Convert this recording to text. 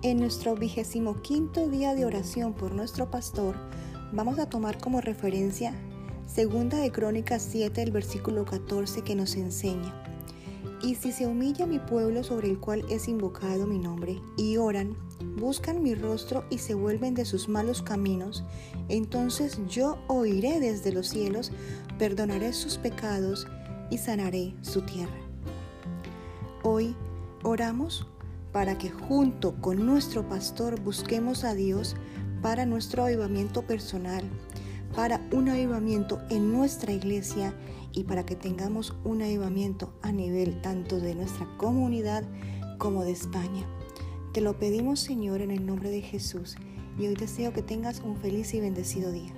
En nuestro vigésimo quinto día de oración por nuestro pastor, vamos a tomar como referencia Segunda de Crónicas 7, el versículo 14 que nos enseña. Y si se humilla mi pueblo sobre el cual es invocado mi nombre, y oran, buscan mi rostro y se vuelven de sus malos caminos, entonces yo oiré desde los cielos, perdonaré sus pecados y sanaré su tierra. Hoy oramos para que junto con nuestro pastor busquemos a Dios para nuestro avivamiento personal, para un avivamiento en nuestra iglesia y para que tengamos un avivamiento a nivel tanto de nuestra comunidad como de España. Te lo pedimos Señor en el nombre de Jesús y hoy deseo que tengas un feliz y bendecido día.